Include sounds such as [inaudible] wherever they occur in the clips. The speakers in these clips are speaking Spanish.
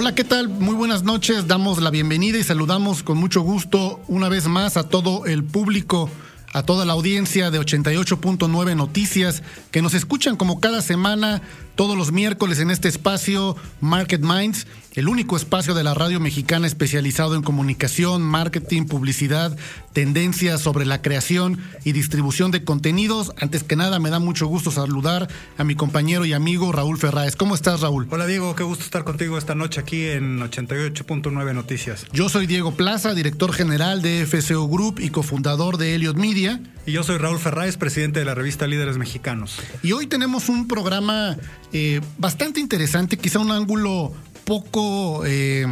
Hola, ¿qué tal? Muy buenas noches. Damos la bienvenida y saludamos con mucho gusto una vez más a todo el público, a toda la audiencia de 88.9 Noticias que nos escuchan como cada semana todos los miércoles en este espacio Market Minds, el único espacio de la radio mexicana especializado en comunicación, marketing, publicidad, tendencias sobre la creación y distribución de contenidos. Antes que nada, me da mucho gusto saludar a mi compañero y amigo Raúl Ferráez. ¿Cómo estás, Raúl? Hola, Diego. Qué gusto estar contigo esta noche aquí en 88.9 Noticias. Yo soy Diego Plaza, director general de FCO Group y cofundador de Elliot Media. Y yo soy Raúl Ferráez, presidente de la revista Líderes Mexicanos. Y hoy tenemos un programa eh, bastante interesante, quizá un ángulo poco, eh,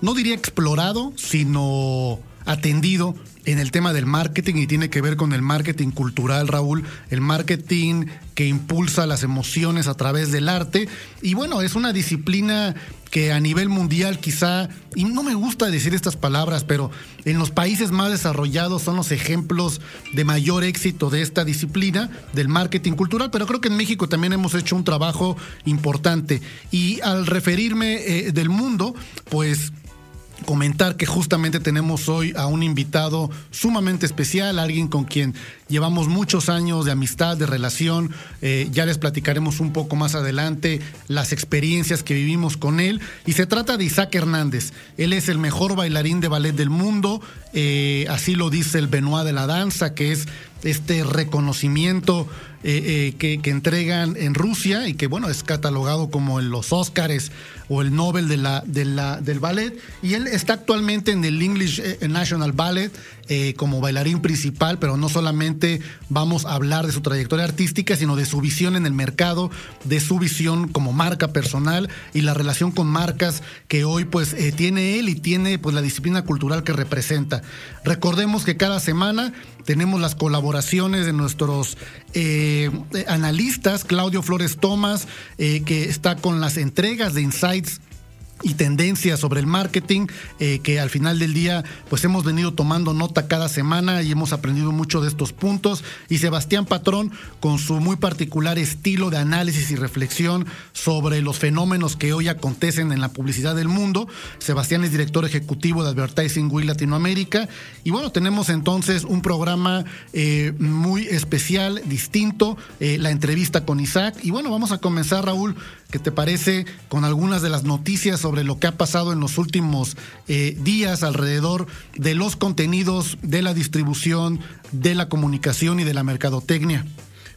no diría explorado, sino atendido en el tema del marketing y tiene que ver con el marketing cultural, Raúl, el marketing que impulsa las emociones a través del arte. Y bueno, es una disciplina que a nivel mundial quizá, y no me gusta decir estas palabras, pero en los países más desarrollados son los ejemplos de mayor éxito de esta disciplina, del marketing cultural, pero creo que en México también hemos hecho un trabajo importante. Y al referirme eh, del mundo, pues comentar que justamente tenemos hoy a un invitado sumamente especial, alguien con quien llevamos muchos años de amistad, de relación. Eh, ya les platicaremos un poco más adelante las experiencias que vivimos con él. Y se trata de Isaac Hernández. Él es el mejor bailarín de ballet del mundo. Eh, así lo dice el Benoit de la danza, que es este reconocimiento eh, que, entregan en Rusia y que bueno es catalogado como en los Óscares o el Nobel de la, del ballet. Y él está actualmente en el English National Ballet eh, como bailarín principal, pero no solamente vamos a hablar de su trayectoria artística, sino de su visión en el mercado, de su visión como marca personal y la relación con marcas que hoy pues eh, tiene él y tiene pues la disciplina cultural que representa. Recordemos que cada semana tenemos las colaboraciones de nuestros eh, analistas, Claudio Flores Tomás, que está con las entregas de Insights y tendencias sobre el marketing eh, que al final del día pues hemos venido tomando nota cada semana y hemos aprendido mucho de estos puntos. Y Sebastián Patrón con su muy particular estilo de análisis y reflexión sobre los fenómenos que hoy acontecen en la publicidad del mundo Sebastián es director ejecutivo de Advertising Week Latinoamérica. Y bueno tenemos entonces un programa eh, muy especial distinto eh, la entrevista con Isaac. Y bueno vamos a comenzar Raúl ¿qué te parece con algunas de las noticias sobre lo que ha pasado en los últimos eh, días alrededor de los contenidos, de la distribución, de la comunicación y de la mercadotecnia.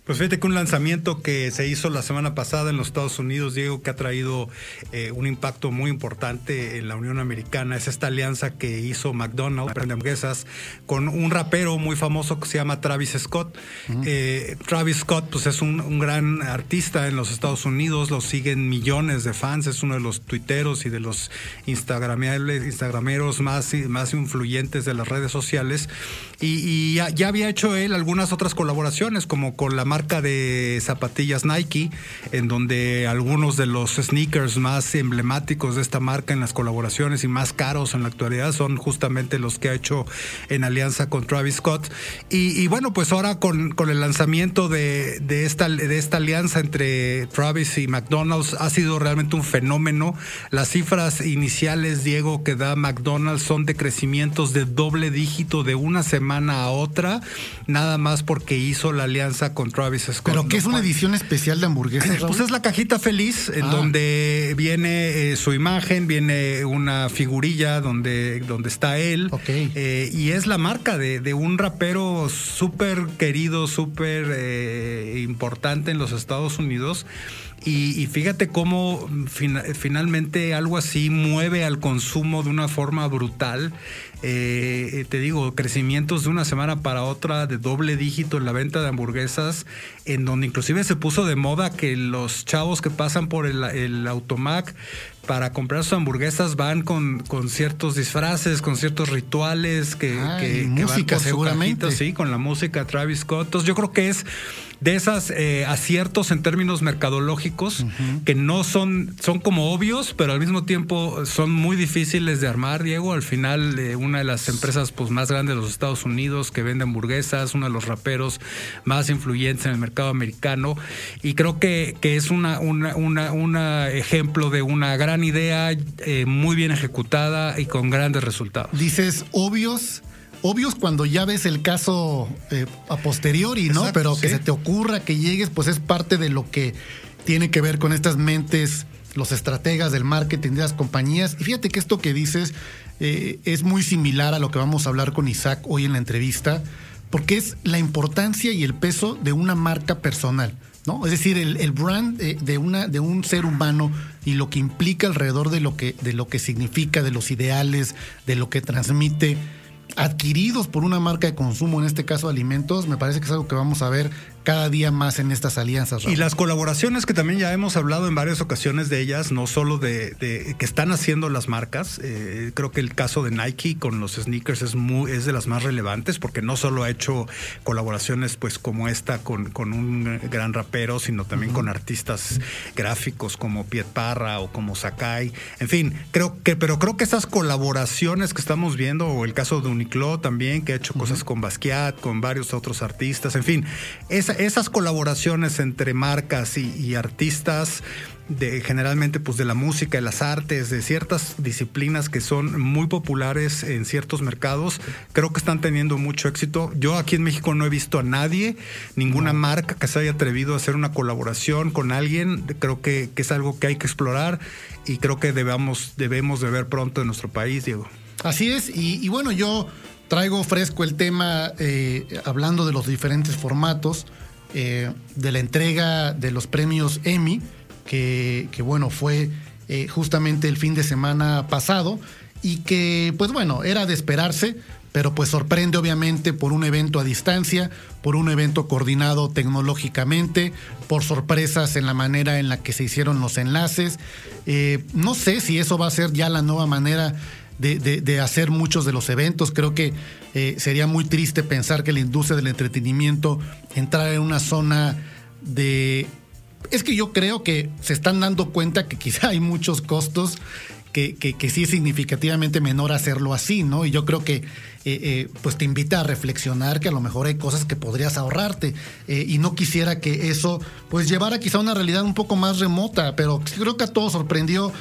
Pues fíjate que un lanzamiento que se hizo la semana pasada en los Estados Unidos, Diego, que ha traído eh, un impacto muy importante en la Unión Americana, es esta alianza que hizo McDonald's hamburguesas con un rapero muy famoso que se llama Travis Scott. eh, Travis Scott, pues es un, un, gran artista en los Estados Unidos, lo siguen millones de fans, es uno de los tuiteros y de los instagrameros más, más influyentes de las redes sociales. Y, y ya, ya había hecho él algunas otras colaboraciones, como con la marca marca de zapatillas Nike, en donde algunos de los sneakers más emblemáticos de esta marca en las colaboraciones y más caros en la actualidad son justamente los que ha hecho en alianza con Travis Scott. Y, y bueno, pues ahora con, con el lanzamiento de, de, esta, de esta alianza entre Travis y McDonald's ha sido realmente un fenómeno. Las cifras iniciales, Diego, que da McDonald's son de crecimientos de doble dígito de una semana a otra, nada más porque hizo la alianza con Travis Scott. Pero que es una edición especial de hamburguesas. Pues es la cajita feliz, en ah. donde viene eh, su imagen, viene una figurilla donde, donde está él. Eh, y es la marca de, de un rapero súper querido, súper eh, importante en los Estados Unidos. Y, y, fíjate cómo fin, finalmente algo así mueve al consumo de una forma brutal. Eh, te digo, crecimientos de una semana para otra de doble dígito en la venta de hamburguesas, en donde inclusive se puso de moda que los chavos que pasan por el, el automac para comprar sus hamburguesas van con, con ciertos disfraces, con ciertos rituales que, Ah, que, que música, van con seguramente. sí, con la música Travis Scott. Entonces yo creo que es de esas eh, aciertos en términos mercadológicos que no son, son como obvios, pero al mismo tiempo son muy difíciles de armar, Diego. Al final, eh, una de las empresas pues, más grandes de los Estados Unidos que vende hamburguesas, uno de los raperos más influyentes en el mercado americano. Y creo que, que es una, una, una, una ejemplo de una gran idea eh, muy bien ejecutada y con grandes resultados. Dices obvios, obvios cuando ya ves el caso eh, a posteriori, ¿no? Exacto, Pero que sí. se te ocurra que llegues, pues es parte de lo que tiene que ver con estas mentes, los estrategas del marketing de las compañías. Y fíjate que esto que dices eh, es muy similar a lo que vamos a hablar con Isaac hoy en la entrevista, porque es la importancia y el peso de una marca personal. ¿no? Es decir, el, el brand eh, de, una, de un ser humano y lo que implica alrededor de lo que, de lo que significa, de los ideales, de lo que transmite, adquiridos por una marca de consumo, en este caso alimentos, me parece que es algo que vamos a ver cada día más en estas alianzas. Y las colaboraciones que también ya hemos hablado en varias ocasiones de ellas, no solo de, de que están haciendo las marcas, eh, creo que el caso de Nike con los sneakers es muy es de las más relevantes porque no solo ha hecho colaboraciones pues como esta con, con un gran rapero, sino también con artistas gráficos como Piet Parra o como Sakai. En fin, creo que pero creo que esas colaboraciones que estamos viendo o el caso de Uniqlo también que ha hecho cosas con Basquiat, con varios otros artistas, en fin, esa- esas colaboraciones entre marcas y, y artistas de generalmente pues de la música, de las artes, de ciertas disciplinas que son muy populares en ciertos mercados, creo que están teniendo mucho éxito. Yo aquí en México no he visto a nadie, ninguna marca que se haya atrevido a hacer una colaboración con alguien. Creo que, que es algo que hay que explorar y creo que debemos, debemos de ver pronto en nuestro país, Diego. Así es, y, y bueno, yo traigo fresco el tema eh, hablando de los diferentes formatos eh, de la entrega de los premios Emmy, que, bueno, fue eh, justamente el fin de semana pasado y que pues bueno, era de esperarse, pero pues sorprende obviamente por un evento a distancia, por un evento coordinado tecnológicamente, por sorpresas en la manera en la que se hicieron los enlaces. Eh, no sé si eso va a ser ya la nueva manera de, de, hacer muchos de los eventos. Creo que eh, sería muy triste pensar que la industria del entretenimiento entrara en una zona de... Es que yo creo que se están dando cuenta que quizá [laughs] hay muchos costos que, que, sí es significativamente menor hacerlo así, ¿no? Y yo creo que eh, eh, pues te invita a reflexionar que a lo mejor hay cosas que podrías ahorrarte eh, y no quisiera que eso pues llevara quizá a una realidad un poco más remota, pero creo que a todos sorprendió.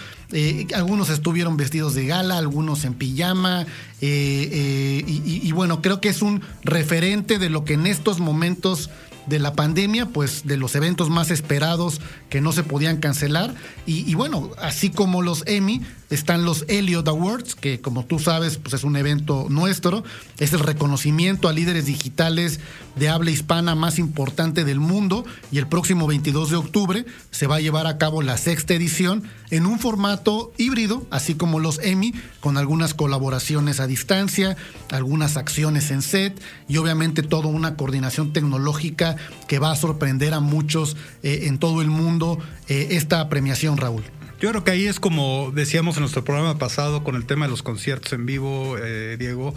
Algunos estuvieron vestidos de gala, algunos en pijama y bueno, creo que es un referente de lo que en estos momentos de la pandemia, pues de los eventos más esperados que no se podían cancelar. Y, bueno, así como los Emmy, están los Elliot Awards, que como tú sabes, pues es un evento nuestro. Es el reconocimiento a líderes digitales de habla hispana más importante del mundo. Y el próximo 22 de octubre se va a llevar a cabo la sexta edición en un formato híbrido, así como los Emmy, con algunas colaboraciones a distancia, algunas acciones en set y obviamente toda una coordinación tecnológica que va a sorprender a muchos eh, en todo el mundo eh, esta premiación, Raúl. Yo creo que ahí es como decíamos en nuestro programa pasado con el tema de los conciertos en vivo, eh, Diego.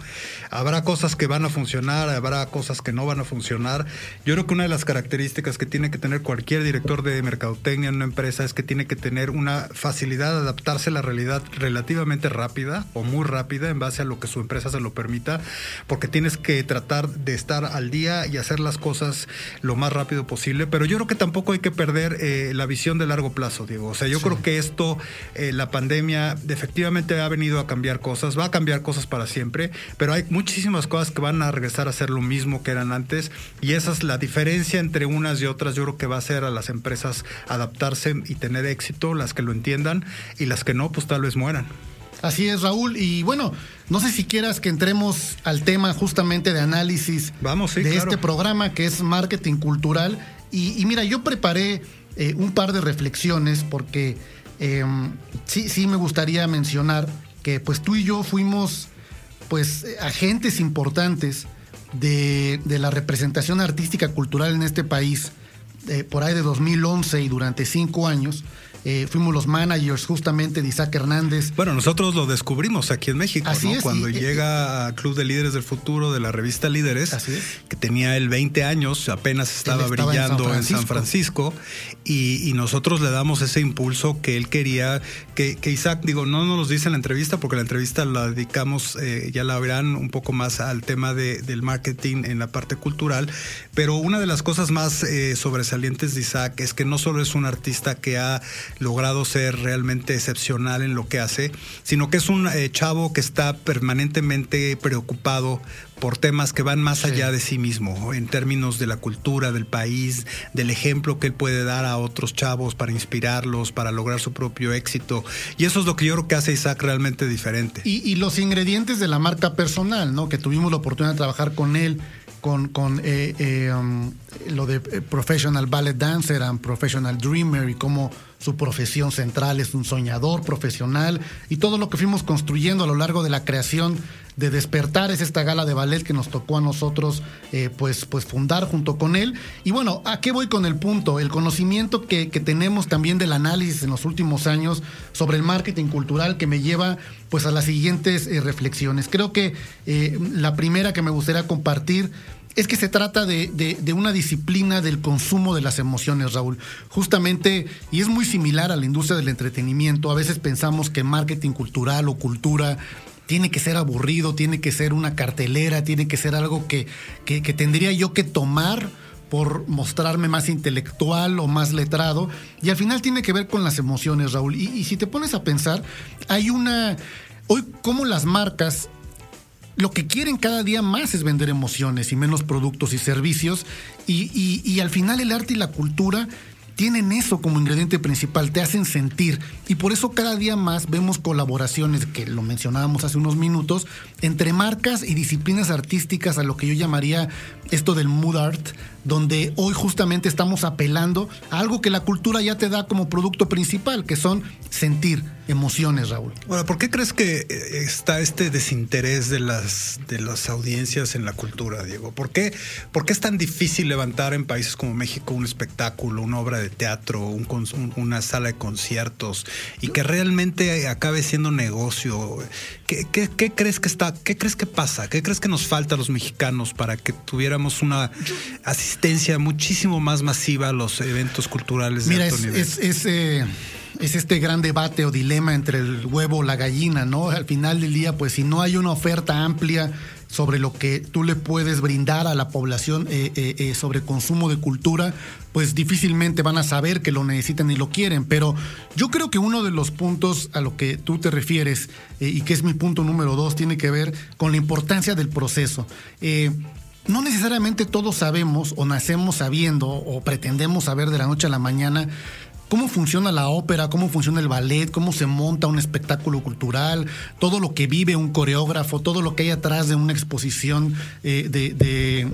Habrá cosas que van a funcionar, habrá cosas que no van a funcionar. Yo creo que una de las características que tiene que tener cualquier director de mercadotecnia en una empresa es que tiene que tener una facilidad de adaptarse a la realidad relativamente rápida o muy rápida en base a lo que su empresa se lo permita, porque tienes que tratar de estar al día y hacer las cosas lo más rápido posible. Pero yo creo que tampoco hay que perder eh, la visión de largo plazo, Diego. O sea, yo sí. creo que es esto, eh, la pandemia efectivamente ha venido a cambiar cosas, va a cambiar cosas para siempre, pero hay muchísimas cosas que van a regresar a ser lo mismo que eran antes y esa es la diferencia entre unas y otras. Yo creo que va a hacer a las empresas adaptarse y tener éxito, las que lo entiendan y las que no, pues tal vez mueran. Así es, Raúl. Y bueno, no sé si quieras que entremos al tema justamente de análisis Vamos, sí, de claro. este programa que es marketing cultural. Y, y mira, yo preparé eh, un par de reflexiones porque eh, sí, sí me gustaría mencionar que pues tú y yo fuimos pues agentes importantes de, de la representación artística cultural en este país eh, por ahí de 2011 y durante cinco años. Eh, fuimos los managers justamente de Isaac Hernández. Bueno, nosotros lo descubrimos aquí en México, Así ¿no? es, Cuando y- llega a Club de Líderes del Futuro de la revista Líderes, Así es. que tenía él 20 años, apenas estaba, estaba en brillando en San Francisco, y, y nosotros le damos ese impulso que él quería, que, que Isaac, digo, no nos lo dice en la entrevista, porque la entrevista la dedicamos, eh, ya la verán, un poco más al tema de- del marketing en la parte cultural, pero una de las cosas más eh, sobresalientes de Isaac es que no solo es un artista que ha logrado ser realmente excepcional en lo que hace, sino que es un eh, chavo que está permanentemente preocupado por temas que van más Sí. allá de sí mismo, en términos de la cultura del país, del ejemplo que él puede dar a otros chavos para inspirarlos, para lograr su propio éxito. Y eso es lo que yo creo que hace Isaac realmente diferente. Y, y los ingredientes de la marca personal, ¿no? Que tuvimos la oportunidad de trabajar con él, con, con eh, eh, um, lo de Professional Ballet Dancer and Professional Dreamer y cómo su profesión central es un soñador profesional y todo lo que fuimos construyendo a lo largo de la creación de Despertar es esta gala de ballet que nos tocó a nosotros eh, pues, pues fundar junto con él. Y bueno, ¿a qué voy con el punto? El conocimiento que, que tenemos también del análisis en los últimos años sobre el marketing cultural que me lleva pues a las siguientes eh, reflexiones. Creo que eh, la primera que me gustaría compartir es que se trata de, de- una disciplina del consumo de las emociones, Raúl. Justamente, y es muy similar a la industria del entretenimiento, a veces pensamos que marketing cultural o cultura tiene que ser aburrido, tiene que ser una cartelera, tiene que ser algo que, que- tendría yo que tomar por mostrarme más intelectual o más letrado. Y al final tiene que ver con las emociones, Raúl. Y, y si te pones a pensar, hay una... Hoy, como las marcas lo que quieren cada día más es vender emociones y menos productos y servicios. Y, y- y al final el arte y la cultura tienen eso como ingrediente principal, te hacen sentir. Y por eso cada día más vemos colaboraciones, que lo mencionábamos hace unos minutos, entre marcas y disciplinas artísticas a lo que yo llamaría esto del mood art, donde hoy justamente estamos apelando a algo que la cultura ya te da como producto principal, que son sentir emociones, Raúl. Ahora, ¿por qué crees que eh, está este desinterés de las, de las audiencias en la cultura, Diego? ¿Por qué, por qué es tan difícil levantar en países como México un espectáculo, una obra de teatro, una sala de conciertos y que realmente acabe siendo negocio? ¿Qué, qué- qué crees que está, qué crees que pasa? ¿Qué crees que nos falta a los mexicanos para que tuviéramos una asistencia muchísimo más masiva a los eventos culturales de Mira, alto es, nivel? es, es, eh, es este gran debate o dilema entre el huevo o la gallina, ¿no? Al final del día, pues si no hay una oferta amplia sobre lo que tú le puedes brindar a la población eh, eh, eh, sobre consumo de cultura, pues difícilmente van a saber que lo necesitan y lo quieren. Pero yo creo que uno de los puntos a lo que tú te refieres, y que es mi punto número dos, tiene que ver con la importancia del proceso. No necesariamente todos sabemos o nacemos sabiendo o pretendemos saber de la noche a la mañana cómo funciona la ópera, cómo funciona el ballet, cómo se monta un espectáculo cultural, todo lo que vive un coreógrafo, todo lo que hay atrás de una exposición eh, de,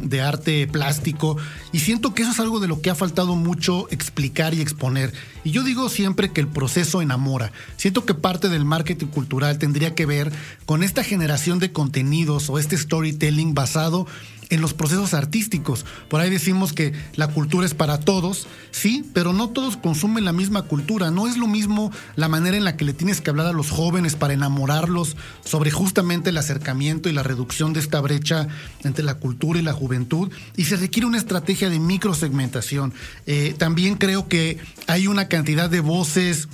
de- arte plástico. Y siento que eso es algo de lo que ha faltado mucho explicar y exponer. Y yo digo siempre que el proceso enamora. Siento que parte del marketing cultural tendría que ver con esta generación de contenidos o este storytelling basado en los procesos artísticos. Por ahí decimos que la cultura es para todos, sí, pero no todos consumen la misma cultura. No es lo mismo la manera en la que le tienes que hablar a los jóvenes para enamorarlos sobre justamente el acercamiento y la reducción de esta brecha entre la cultura y la juventud. Y se requiere una estrategia de microsegmentación. Eh, también creo que hay una cantidad de voces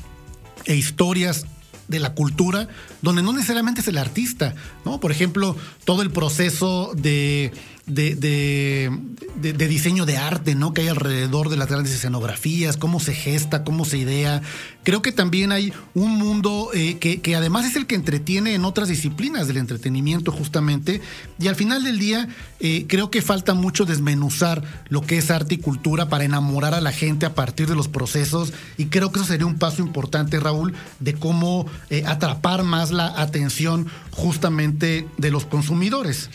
e historias de la cultura, donde no necesariamente es el artista, ¿no? Por ejemplo, todo el proceso de, de, de- de- diseño de arte, ¿no? Que hay alrededor de las grandes escenografías, cómo se gesta, cómo se idea. Creo que también hay un mundo eh, que, que además es el que entretiene en otras disciplinas del entretenimiento, justamente. Y al final del día, eh, creo que falta mucho desmenuzar lo que es arte y cultura para enamorar a la gente a partir de los procesos. Y creo que eso sería un paso importante, Raúl, de cómo eh, atrapar más la atención justamente de los consumidores.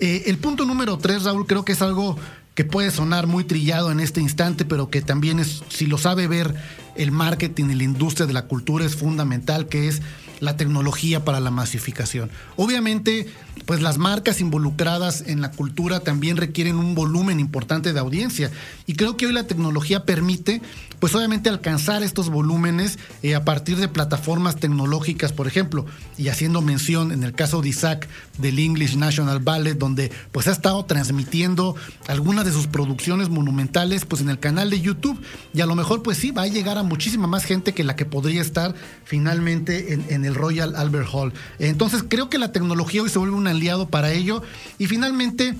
Eh, el punto número tres, Raúl, creo que es algo que puede sonar muy trillado en este instante, pero que también es, si lo sabe ver el marketing y la industria de la cultura, es fundamental, que es la tecnología para la masificación. Obviamente, pues las marcas involucradas en la cultura también requieren un volumen importante de audiencia. Y creo que hoy la tecnología permite, pues obviamente alcanzar estos volúmenes eh, a partir de plataformas tecnológicas, por ejemplo, y haciendo mención en el caso de Isaac del English National Ballet, donde pues ha estado transmitiendo algunas de sus producciones monumentales pues en el canal de YouTube y a lo mejor pues sí va a llegar a muchísima más gente que la que podría estar finalmente en, en el Royal Albert Hall. Entonces creo que la tecnología hoy se vuelve un aliado para ello y finalmente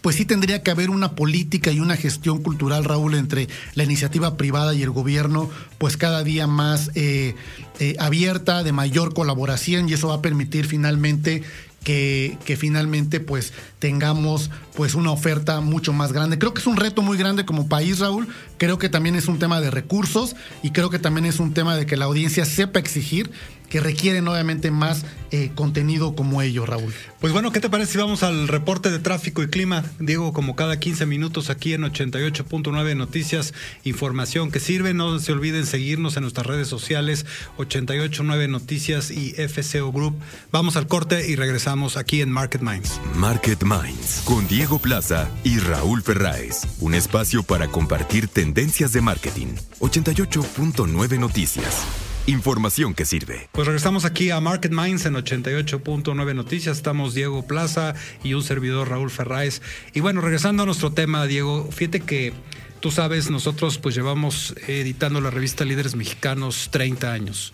pues sí tendría que haber una política y una gestión cultural, Raúl, entre la iniciativa privada y el gobierno, pues cada día más eh, eh, abierta, de mayor colaboración, y eso va a permitir finalmente que, que, finalmente pues tengamos pues una oferta mucho más grande. Creo que es un reto muy grande como país, Raúl. Creo que también es un tema de recursos y creo que también es un tema de que la audiencia sepa exigir que requieren obviamente más eh, contenido como ello, Raúl. Pues bueno, ¿qué te parece si vamos al reporte de tráfico y clima? Diego, como cada 15 minutos aquí en 88.9 Noticias, información que sirve. No se olviden seguirnos en nuestras redes sociales, 889 Noticias y FCO Group. Vamos al corte y regresamos aquí en Market Minds. Market Minds con Diego Plaza y Raúl Ferráez. Un espacio para compartir tendencias de marketing. 88.9 Noticias. Información que sirve. Pues regresamos aquí a Market Minds en 88.9 Noticias. Estamos Diego Plaza y un servidor Raúl Ferráez. Y bueno, regresando a nuestro tema, Diego, fíjate que tú sabes, nosotros pues llevamos editando la revista Líderes Mexicanos 30 años,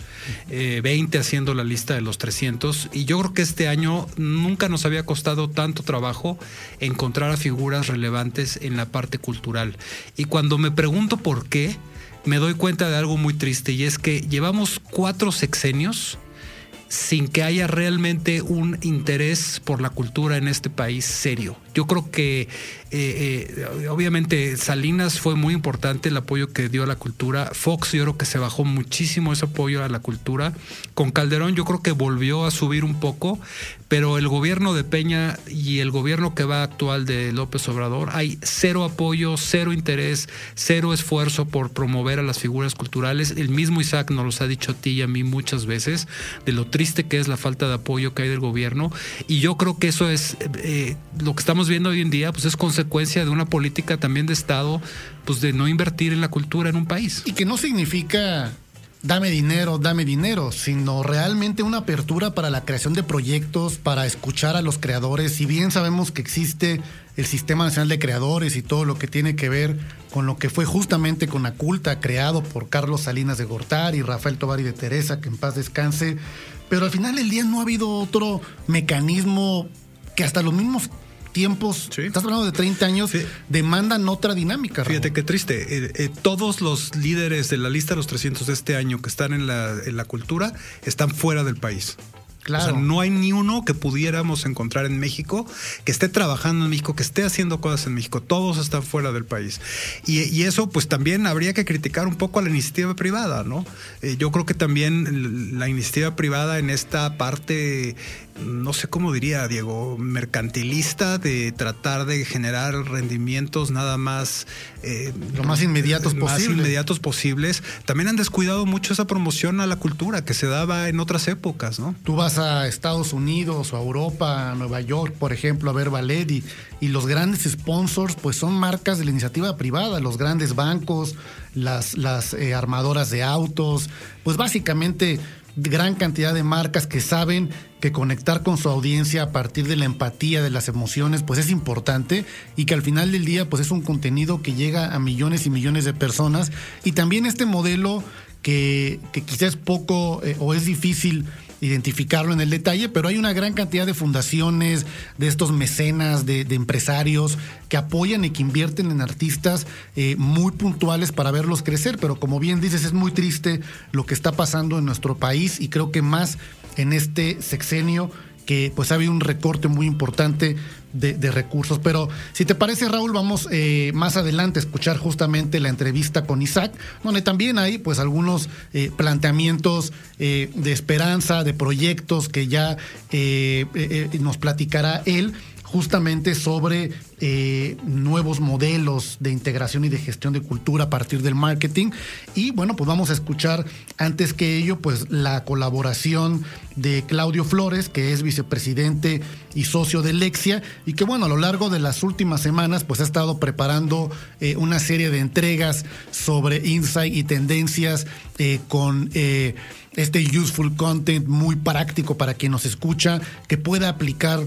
eh, 20 haciendo la lista de los 300 y yo creo que este año nunca nos había costado tanto trabajo encontrar a figuras relevantes en la parte cultural. Y cuando me pregunto por qué, me doy cuenta de algo muy triste y es que llevamos cuatro sexenios sin que haya realmente un interés por la cultura en este país serio. Yo creo que eh, eh, obviamente Salinas fue muy importante el apoyo que dio a la cultura. Fox yo creo que se bajó muchísimo ese apoyo a la cultura. Con Calderón yo creo que volvió a subir un poco, pero el gobierno de Peña y el gobierno que va actual de López Obrador hay cero apoyo, cero interés, cero esfuerzo por promover a las figuras culturales. El mismo Isaac nos los ha dicho a ti y a mí muchas veces de lo triste que es la falta de apoyo que hay del gobierno y yo creo que eso es eh, lo que estamos viendo hoy en día, pues es consecuencia de una política también de Estado, pues de no invertir en la cultura en un país. Y que no significa dame dinero, dame dinero, sino realmente una apertura para la creación de proyectos, para escuchar a los creadores. Si bien sabemos que existe el Sistema Nacional de Creadores y todo lo que tiene que ver con lo que fue justamente con la culta creado por Carlos Salinas de Gortari y Rafael Tovari de Teresa, que en paz descanse, pero al final del día no ha habido otro mecanismo que hasta los mismos tiempos, sí. estás hablando de 30 años, sí. demandan otra dinámica. Fíjate qué triste. Eh, eh, todos los líderes de la lista de los 300 de este año que están en la, en la cultura están fuera del país. Claro. O sea, no hay ni uno que pudiéramos encontrar en México que esté trabajando en México, que esté haciendo cosas en México. Todos están fuera del país. Y, y eso, pues también habría que criticar un poco a la iniciativa privada, ¿no? Eh, yo creo que también la iniciativa privada en esta parte no sé cómo diría Diego, mercantilista de tratar de generar rendimientos nada más eh, lo más inmediatos más posibles. inmediatos posibles. También han descuidado mucho esa promoción a la cultura que se daba en otras épocas, ¿no? Tú vas a Estados Unidos o a Europa, a Nueva York, por ejemplo, a ver ballet y, y los grandes sponsors, pues son marcas de la iniciativa privada, los grandes bancos, las, las eh, armadoras de autos, pues básicamente gran cantidad de marcas que saben que conectar con su audiencia a partir de la empatía, de las emociones, pues es importante y que al final del día pues es un contenido que llega a millones y millones de personas. Y también este modelo que, que quizás es poco eh, o es difícil identificarlo en el detalle, pero hay una gran cantidad de fundaciones, de estos mecenas, de, empresarios que apoyan y que invierten en artistas eh, muy puntuales para verlos crecer, pero como bien dices, es muy triste lo que está pasando en nuestro país y creo que más en este sexenio que pues ha habido un recorte muy importante de, recursos. Pero si te parece, Raúl, vamos eh, más adelante a escuchar justamente la entrevista con Isaac, donde también hay pues algunos eh, planteamientos eh, de esperanza, de proyectos que ya nos platicará él justamente sobre eh, nuevos modelos de integración y de gestión de cultura a partir del marketing. Y bueno, pues vamos a escuchar antes que ello, pues la colaboración de Claudio Flores, que es vicepresidente y socio de Lexia, y que bueno, a lo largo de las últimas semanas pues ha estado preparando eh, una serie de entregas sobre insight y tendencias eh, con este useful content muy práctico para quien nos escucha, que pueda aplicar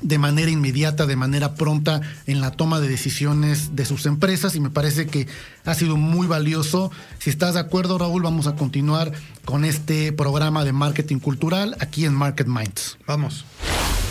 de manera inmediata, de manera pronta en la toma de decisiones de sus empresas y me parece que ha sido muy valioso. Si estás de acuerdo, Raúl, vamos a continuar con este programa de marketing cultural aquí en Market Minds. Vamos.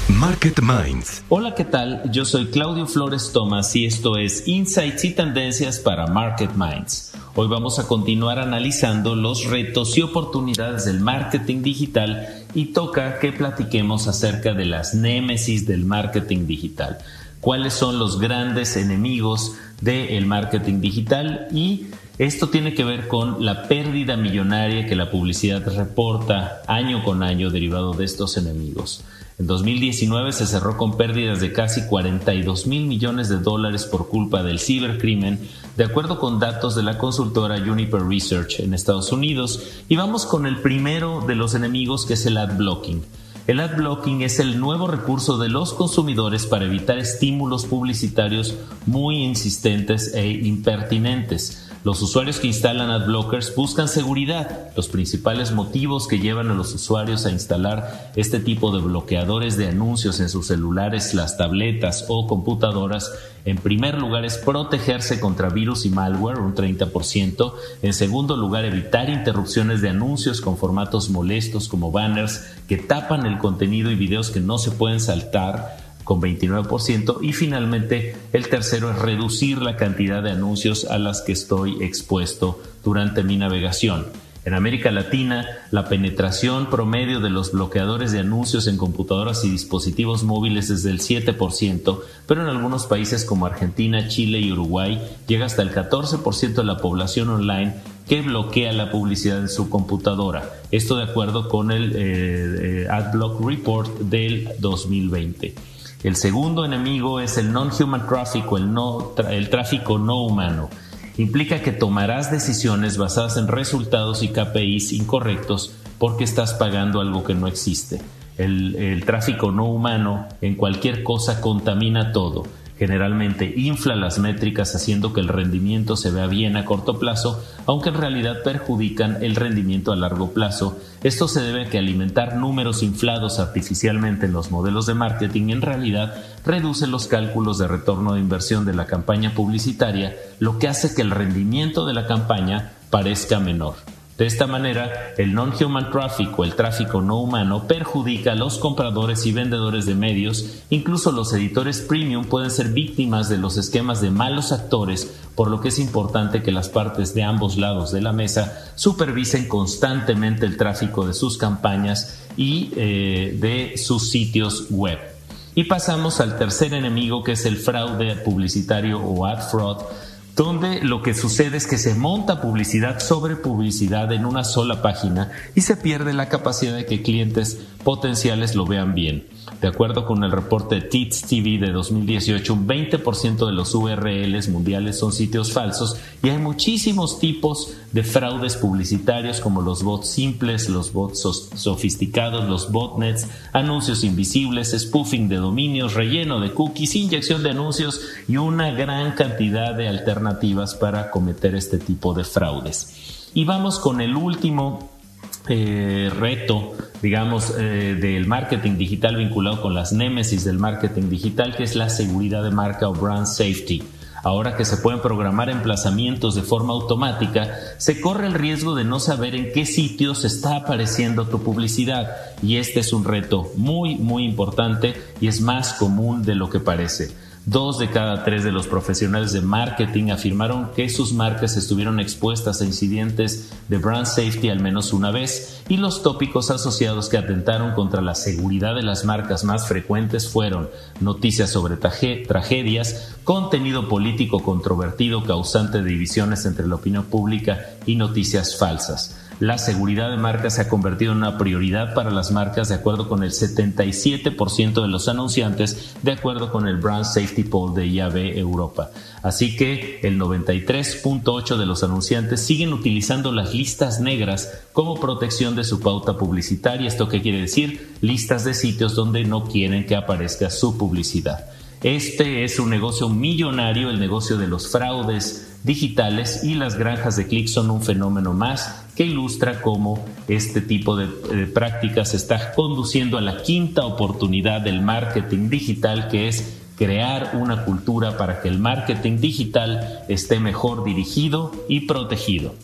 Market Minds. Hola, ¿qué tal? Yo soy Claudio Flores Tomás y esto es Insights y Tendencias para Market Minds. Hoy vamos a continuar analizando los retos y oportunidades del marketing digital y toca que platiquemos acerca de las némesis del marketing digital. ¿Cuáles son los grandes enemigos del marketing digital? Y esto tiene que ver con la pérdida millonaria que la publicidad reporta año con año derivado de estos enemigos. En 2019 se cerró con pérdidas de casi 42 mil millones de dólares por culpa del cibercrimen, de acuerdo con datos de la consultora Juniper Research en Estados Unidos. Y vamos con el primero de los enemigos que es el ad blocking. El ad blocking es el nuevo recurso de los consumidores para evitar estímulos publicitarios muy insistentes e impertinentes. Los usuarios que instalan adblockers buscan seguridad. Los principales motivos que llevan a los usuarios a instalar este tipo de bloqueadores de anuncios en sus celulares, las tabletas o computadoras, en primer lugar es protegerse contra virus y malware, un 30%. En segundo lugar, evitar interrupciones de anuncios con formatos molestos como banners que tapan el contenido y videos que no se pueden saltar con 29% y finalmente el tercero es reducir la cantidad de anuncios a las que estoy expuesto durante mi navegación. En América Latina, la penetración promedio de los bloqueadores de anuncios en computadoras y dispositivos móviles es del 7%, pero en algunos países como Argentina, Chile y Uruguay llega hasta el 14% de la población online que bloquea la publicidad en su computadora. Esto de acuerdo con el eh, eh, AdBlock Report del 2020. El segundo enemigo es el non-human traffic el, no, el tráfico no humano. Implica que tomarás decisiones basadas en resultados y KPIs incorrectos porque estás pagando algo que no existe. El tráfico no humano en cualquier cosa contamina todo Generalmente infla las métricas haciendo que el rendimiento se vea bien a corto plazo, aunque en realidad perjudican el rendimiento a largo plazo. Esto se debe a que alimentar números inflados artificialmente en los modelos de marketing en realidad reduce los cálculos de retorno de inversión de la campaña publicitaria, lo que hace que el rendimiento de la campaña parezca menor. De esta manera, el non-human traffic o el tráfico no humano perjudica a los compradores y vendedores de medios, incluso los editores premium pueden ser víctimas de los esquemas de malos actores, por lo que es importante que las partes de ambos lados de la mesa supervisen constantemente el tráfico de sus campañas y eh, de sus sitios web. Y pasamos al tercer enemigo que es el fraude publicitario o ad fraud donde lo que sucede es que se monta publicidad sobre publicidad en una sola página y se pierde la capacidad de que clientes potenciales lo vean bien. De acuerdo con el reporte TITS TV de 2018, un 20% de los URLs mundiales son sitios falsos y hay muchísimos tipos de fraudes publicitarios como los bots simples, los bots sofisticados, los botnets, anuncios invisibles, spoofing de dominios, relleno de cookies, inyección de anuncios y una gran cantidad de alternativas para cometer este tipo de fraudes. Y vamos con el último eh, reto, digamos, eh, del marketing digital vinculado con las némesis del marketing digital, que es la seguridad de marca o brand safety. Ahora que se pueden programar emplazamientos de forma automática, se corre el riesgo de no saber en qué sitios está apareciendo tu publicidad y este es un reto muy, muy importante y es más común de lo que parece. Dos de cada tres de los profesionales de marketing afirmaron que sus marcas estuvieron expuestas a incidentes de brand safety al menos una vez y los tópicos asociados que atentaron contra la seguridad de las marcas más frecuentes fueron noticias sobre tragedias, contenido político controvertido causante de divisiones entre la opinión pública y noticias falsas. La seguridad de marca se ha convertido en una prioridad para las marcas de acuerdo con el 77% de los anunciantes, de acuerdo con el Brand Safety Poll de IAB Europa. Así que el 93.8 de los anunciantes siguen utilizando las listas negras como protección de su pauta publicitaria. ¿Esto qué quiere decir? Listas de sitios donde no quieren que aparezca su publicidad. Este es un negocio millonario, el negocio de los fraudes digitales y las granjas de clics son un fenómeno más que ilustra cómo este tipo de, prácticas está conduciendo a la quinta oportunidad del marketing digital que es crear una cultura para que el marketing digital esté mejor dirigido y protegido.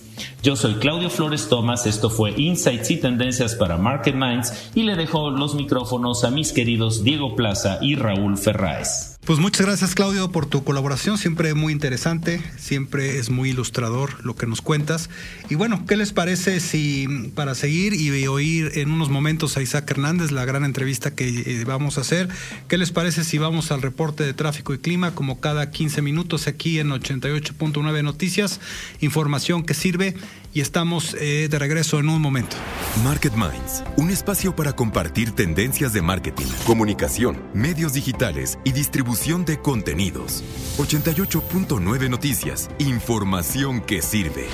Yo soy Claudio Flores Tomás, esto fue Insights y Tendencias para Market Minds y le dejo los micrófonos a mis queridos Diego Plaza y Raúl Ferráez. Pues muchas gracias Claudio por tu colaboración, siempre muy interesante, siempre es muy ilustrador lo que nos cuentas. Y bueno, ¿qué les parece si para seguir y oír en unos momentos a Isaac Hernández, la gran entrevista que eh, vamos a hacer, ¿qué les parece si vamos al reporte de tráfico y clima como cada 15 minutos aquí en 88.9 Noticias, información que sirve y estamos eh, de regreso en un momento. Market Minds, un espacio para compartir tendencias de marketing, comunicación, medios digitales y distribución de contenidos. 88.9 Noticias, información que sirve.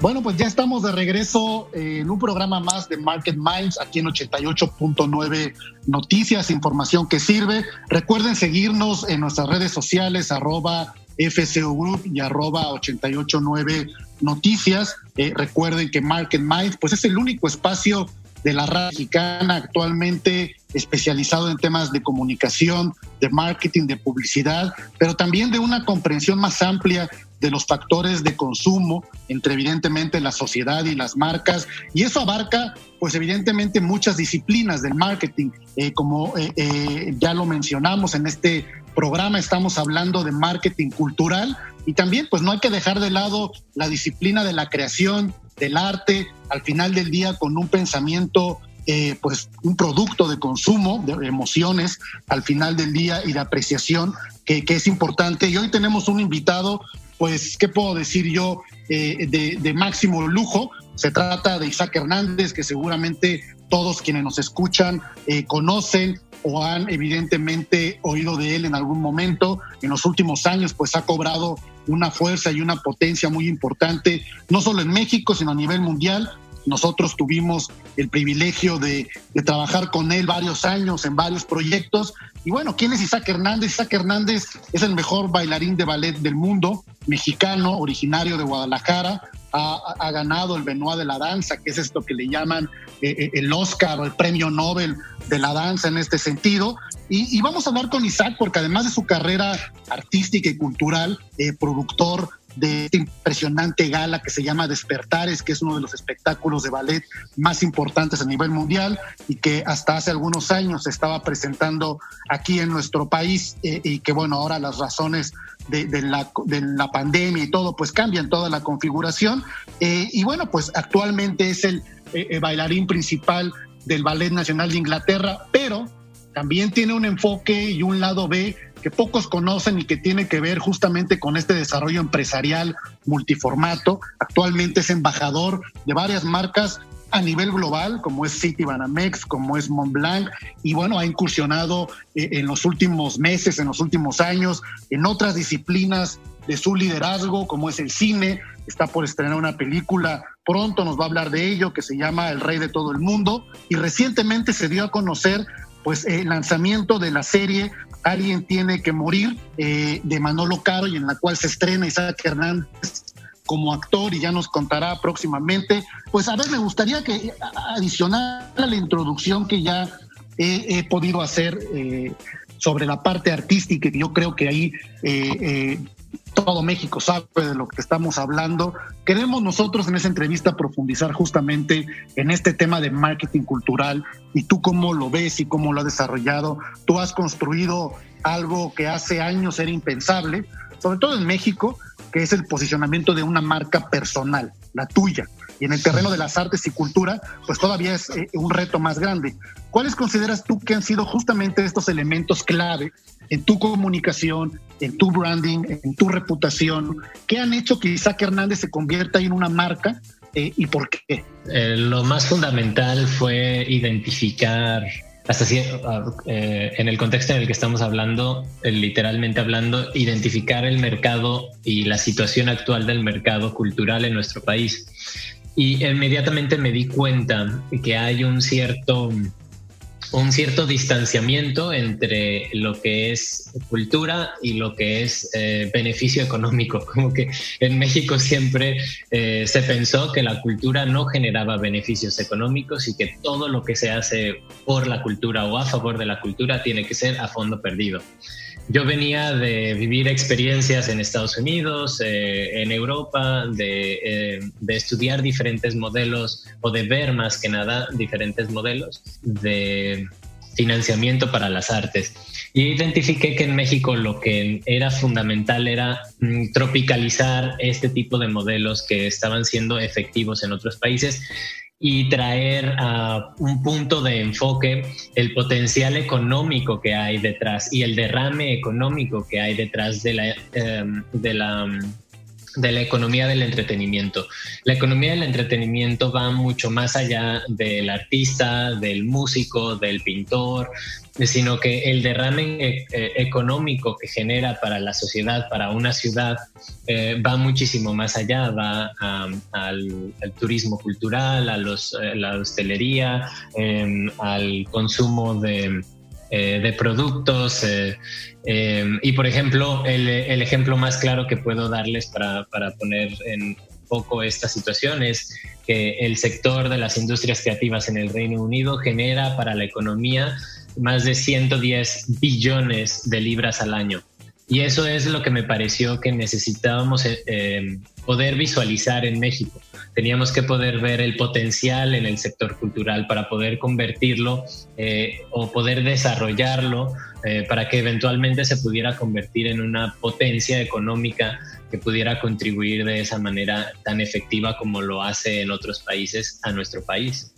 Bueno, pues ya estamos de regreso en un programa más de Market Minds aquí en 88.9 Noticias, información que sirve. Recuerden seguirnos en nuestras redes sociales, arroba FCO Group y arroba 889 Noticias. Eh, recuerden que Market Minds pues es el único espacio de la radio mexicana actualmente especializado en temas de comunicación, de marketing, de publicidad, pero también de una comprensión más amplia de los factores de consumo entre evidentemente la sociedad y las marcas. Y eso abarca pues evidentemente muchas disciplinas del marketing. Eh, como eh, ya lo mencionamos en este programa estamos hablando de marketing cultural y también pues no hay que dejar de lado la disciplina de la creación, del arte, al final del día con un pensamiento eh, pues un producto de consumo, de emociones al final del día y de apreciación que, es importante. Y hoy tenemos un invitado, pues, ¿qué puedo decir yo? Eh, de, máximo lujo. Se trata de Isaac Hernández, que seguramente todos quienes nos escuchan eh, conocen o han evidentemente oído de él en algún momento. En los últimos años, pues ha cobrado una fuerza y una potencia muy importante, no solo en México, sino a nivel mundial. Nosotros tuvimos el privilegio de, trabajar con él varios años en varios proyectos. Y bueno, ¿quién es Isaac Hernández? Isaac Hernández es el mejor bailarín de ballet del mundo, mexicano, originario de Guadalajara. Ha, ganado el Benoit de la danza, que es esto que le llaman eh, eh, el Oscar o el premio Nobel de la danza en este sentido. Y, vamos a hablar con Isaac porque además de su carrera artística y cultural, eh, productor de esta impresionante gala que se llama Despertares, que es uno de los espectáculos de ballet más importantes a nivel mundial y que hasta hace algunos años se estaba presentando aquí en nuestro país eh, y que bueno, ahora las razones de, la, de, la, pandemia y todo, pues cambian toda la configuración. Eh, y bueno, pues actualmente es el eh, bailarín principal del Ballet Nacional de Inglaterra, pero también tiene un enfoque y un lado B que pocos conocen y que tiene que ver justamente con este desarrollo empresarial multiformato. Actualmente es embajador de varias marcas a nivel global, como es City Banamex, como es Montblanc, y bueno, ha incursionado eh, en los últimos meses, en los últimos años, en otras disciplinas de su liderazgo, como es el cine, está por estrenar una película, pronto nos va a hablar de ello, que se llama El Rey de todo el mundo, y recientemente se dio a conocer pues el lanzamiento de la serie Alguien tiene que morir eh, de Manolo Caro y en la cual se estrena Isaac Hernández como actor y ya nos contará próximamente. Pues a ver, me gustaría que adicional a la introducción que ya he, podido hacer eh, sobre la parte artística, que yo creo que ahí eh, todo México sabe de lo que estamos hablando. Queremos nosotros en esa entrevista profundizar justamente en este tema de marketing cultural y tú cómo lo ves y cómo lo has desarrollado. Tú has construido algo que hace años era impensable, sobre todo en México, que es el posicionamiento de una marca personal, la tuya. Y en el terreno de las artes y cultura, pues todavía es eh, un reto más grande. ¿Cuáles consideras tú que han sido justamente estos elementos clave en tu comunicación, en tu branding, en tu reputación, que han hecho que Isaac Hernández se convierta en una marca y por qué? lo más fundamental fue identificar hasta cierto, eh, en el contexto en el que estamos hablando, eh, literalmente hablando, identificar el mercado y la situación actual del mercado cultural en nuestro país. Y inmediatamente me di cuenta que hay un cierto un cierto distanciamiento entre lo que es cultura y lo que es eh, beneficio económico. [laughs] Como que en México siempre eh, se pensó que la cultura no generaba beneficios económicos y que todo lo que se hace por la cultura o a favor de la cultura tiene que ser a fondo perdido. Yo venía de vivir experiencias en Estados Unidos, eh, en Europa, de, de, estudiar diferentes modelos o de ver más que nada diferentes modelos de financiamiento para las artes. Y identifiqué que en México lo que era fundamental era mm, tropicalizar este tipo de modelos que estaban siendo efectivos en otros países y traer a un punto de enfoque el potencial económico que hay detrás y el derrame económico que hay detrás de la, em, de la de la economía del entretenimiento. La economía del entretenimiento va mucho más allá del artista, del músico, del pintor, sino que el derrame eh, económico que genera para la sociedad, para una ciudad, eh, va muchísimo más allá, va al, turismo cultural, a, los, la hostelería, em, al consumo de, productos. y por ejemplo, el, ejemplo más claro que puedo darles para, para poner en poco esta situación es que el sector de las industrias creativas en el Reino Unido genera para la economía más de 110 billones de libras al año. Y eso es lo que me pareció que necesitábamos eh, eh, poder visualizar en México. Teníamos que poder ver el potencial en el sector cultural para poder convertirlo eh, o poder desarrollarlo para que eventualmente se pudiera convertir en una potencia económica que pudiera contribuir de esa manera tan efectiva como lo hace en otros países a nuestro país.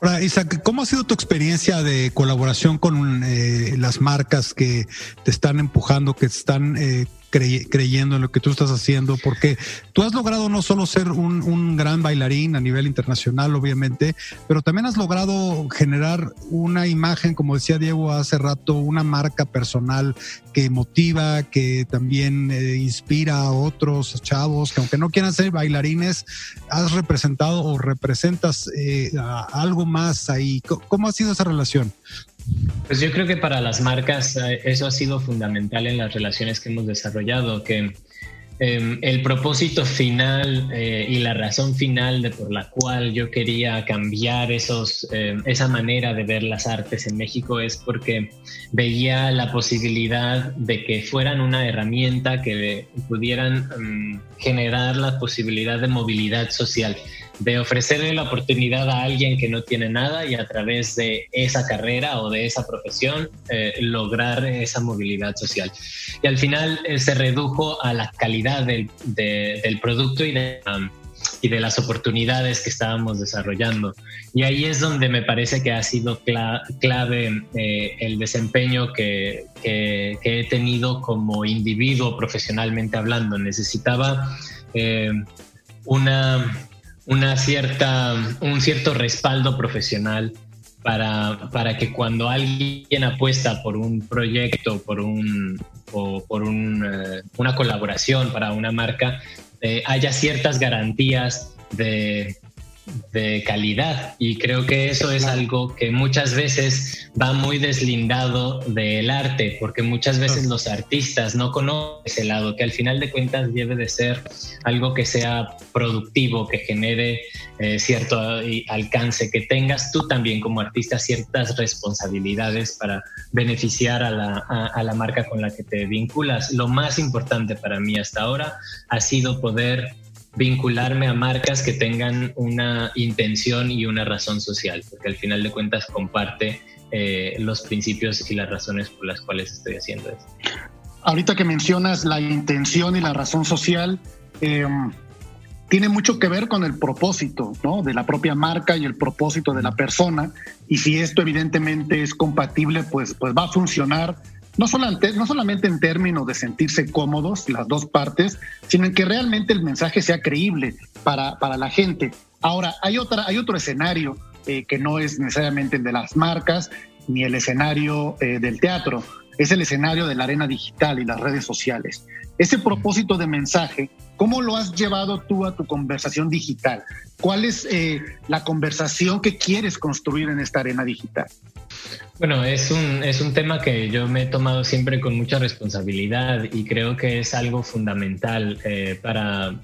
Hola, Isaac, ¿cómo ha sido tu experiencia de colaboración con eh, las marcas que te están empujando, que están eh, creyendo en lo que tú estás haciendo, porque tú has logrado no solo ser un, un, gran bailarín a nivel internacional, obviamente, pero también has logrado generar una imagen, como decía Diego hace rato, una marca personal que motiva, que también eh, inspira a otros chavos que aunque no quieran ser bailarines, has representado o representas eh, algo más ahí. ¿Cómo ha sido esa relación? Pues yo creo que para las marcas eh, eso ha sido fundamental en las relaciones que hemos desarrollado, que em, el propósito final eh, y la razón final de por la cual yo quería cambiar esos, em, esa manera de ver las artes en México es porque veía la posibilidad de que fueran una herramienta que pudieran em, generar la posibilidad de movilidad social de ofrecerle la oportunidad a alguien que no tiene nada y a través de esa carrera o de esa profesión eh, lograr esa movilidad social. Y al final eh, se redujo a la calidad del, del producto y de, um, y de las oportunidades que estábamos desarrollando. Y ahí es donde me parece que ha sido clave eh, el desempeño que, que, he tenido como individuo profesionalmente hablando. Necesitaba una una cierta, un cierto respaldo profesional para, para, que cuando alguien apuesta por un proyecto, por, un, o por un, eh, una colaboración para una marca, eh, haya ciertas garantías de, de calidad. Y creo que eso es algo que muchas veces va muy deslindado del arte porque muchas veces los artistas no conocen ese lado que al final de cuentas debe de ser algo que sea productivo que genere eh, cierto alcance que tengas tú también como artista ciertas responsabilidades para beneficiar a la, a la marca con la que te vinculas. Lo más importante para mí hasta ahora ha sido poder vincularme a marcas que tengan una intención y una razón social, porque al final de cuentas comparte eh, los principios y las razones por las cuales estoy haciendo esto. Ahorita que mencionas la intención y la razón social, em, tiene mucho que ver con el propósito ¿no? de la propia marca y el propósito de la persona. Y si esto evidentemente es compatible, pues, pues va a funcionar no solamente, no solamente en términos de sentirse cómodos las dos partes, sino en que realmente el mensaje sea creíble para, para la gente. Ahora, hay, otra, hay otro escenario eh, que no es necesariamente el de las marcas ni el escenario eh, del teatro, es el escenario de la arena digital y las redes sociales. Ese propósito de mensaje, ¿cómo lo has llevado tú a tu conversación digital? ¿Cuál es eh, la conversación que quieres construir en esta arena digital? Bueno, es un, es un tema que yo me he tomado siempre con mucha responsabilidad y creo que es algo fundamental eh, para,